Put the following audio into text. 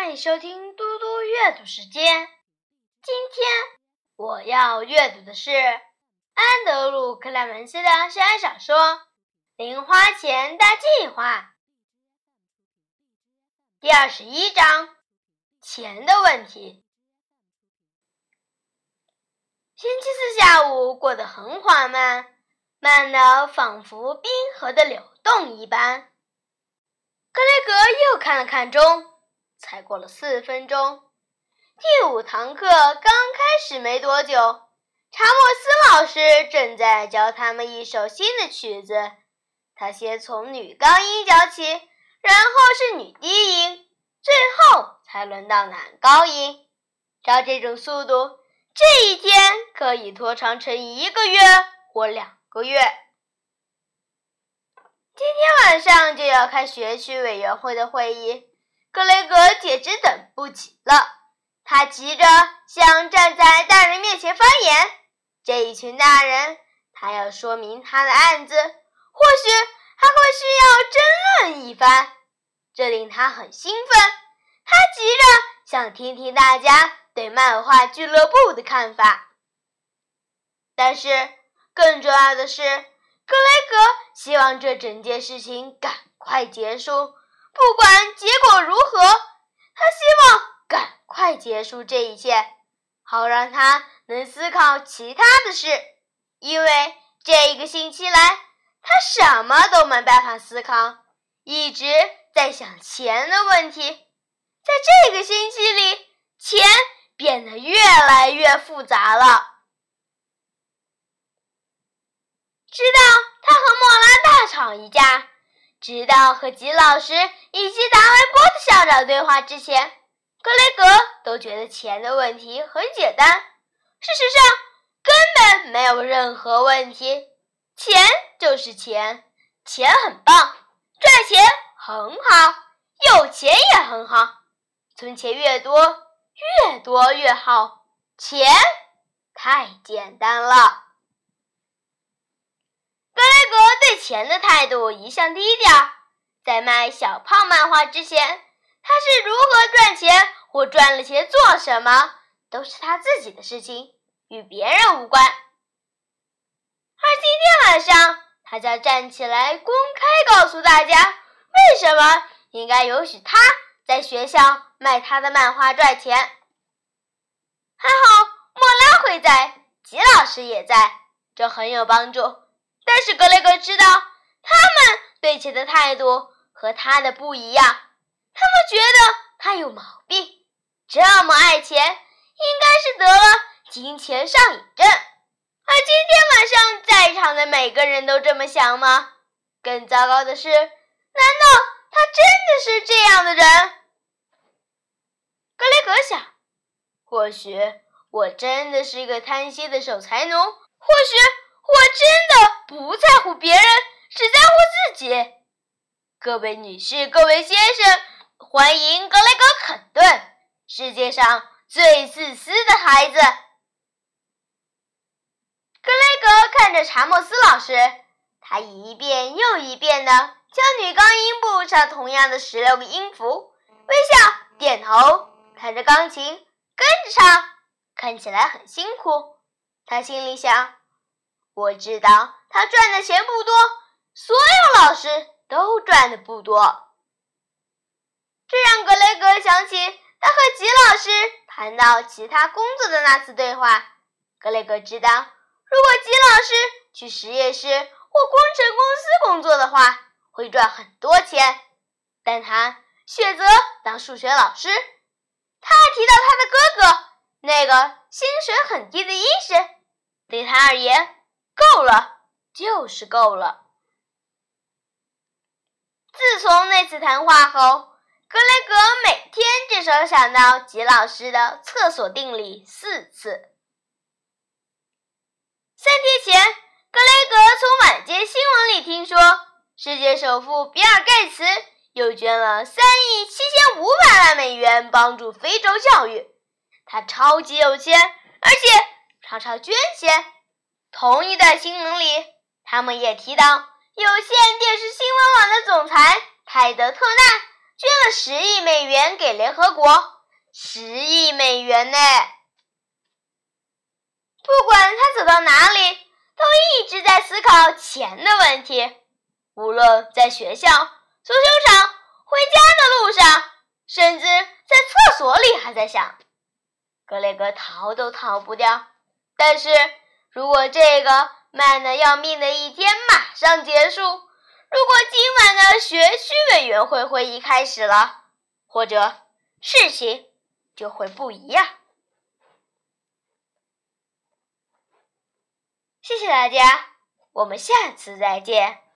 欢迎收听嘟嘟阅读时间。今天我要阅读的是安德鲁·克莱门斯的校园小说《零花钱大计划》第二十一章：钱的问题。星期四下午过得很缓慢，慢的仿佛冰河的流动一般。格雷格又看了看钟。才过了四分钟，第五堂课刚开始没多久，查莫斯老师正在教他们一首新的曲子。他先从女高音教起，然后是女低音，最后才轮到男高音。照这种速度，这一天可以拖长成一个月或两个月。今天晚上就要开学区委员会的会议。格雷格简直等不及了，他急着想站在大人面前发言。这一群大人，他要说明他的案子，或许还会需要争论一番，这令他很兴奋。他急着想听听大家对漫画俱乐部的看法。但是更重要的是，格雷格希望这整件事情赶快结束。不管结果如何，他希望赶快结束这一切，好让他能思考其他的事。因为这一个星期来，他什么都没办法思考，一直在想钱的问题。在这个星期里，钱变得越来越复杂了。直到他和莫拉大吵一架。直到和吉老师以及达维波的校长对话之前，格雷格都觉得钱的问题很简单。事实上，根本没有任何问题。钱就是钱，钱很棒，赚钱很好，有钱也很好，存钱越多越多越好。钱太简单了。格对钱的态度一向低调，在卖小胖漫画之前，他是如何赚钱或赚了钱做什么，都是他自己的事情，与别人无关。而今天晚上，他将站起来公开告诉大家，为什么应该允许他在学校卖他的漫画赚钱。还好莫拉会在，吉老师也在，这很有帮助。但是格雷格知道，他们对钱的态度和他的不一样。他们觉得他有毛病，这么爱钱，应该是得了金钱上瘾症。而今天晚上在场的每个人都这么想吗？更糟糕的是，难道他真的是这样的人？格雷格想，或许我真的是一个贪心的守财奴，或许。在乎别人，只在乎自己。各位女士，各位先生，欢迎格雷格·肯顿，世界上最自私的孩子。格雷格看着查莫斯老师，他一遍又一遍的教女高音部上同样的十六个音符，微笑、点头，弹着钢琴，跟着唱，看起来很辛苦。他心里想。我知道他赚的钱不多，所有老师都赚的不多。这让格雷格想起他和吉老师谈到其他工作的那次对话。格雷格知道，如果吉老师去实验室或工程公司工作的话，会赚很多钱，但他选择当数学老师。他提到他的哥哥，那个薪水很低的医生，对他而言。够了，就是够了。自从那次谈话后，格雷格每天至少想到吉老师的厕所定理四次。三天前，格雷格从晚间新闻里听说，世界首富比尔·盖茨又捐了三亿七千五百万美元帮助非洲教育。他超级有钱，而且常常捐钱。同一段新闻里，他们也提到有线电视新闻网的总裁泰德·特纳捐了十亿美元给联合国，十亿美元呢！不管他走到哪里，都一直在思考钱的问题。无论在学校、足球场、回家的路上，甚至在厕所里，还在想。格雷格逃都逃不掉。但是如果这个慢的要命的一天马上结束，如果今晚的学区委员会会议开始了，或者事情就会不一样。谢谢大家，我们下次再见。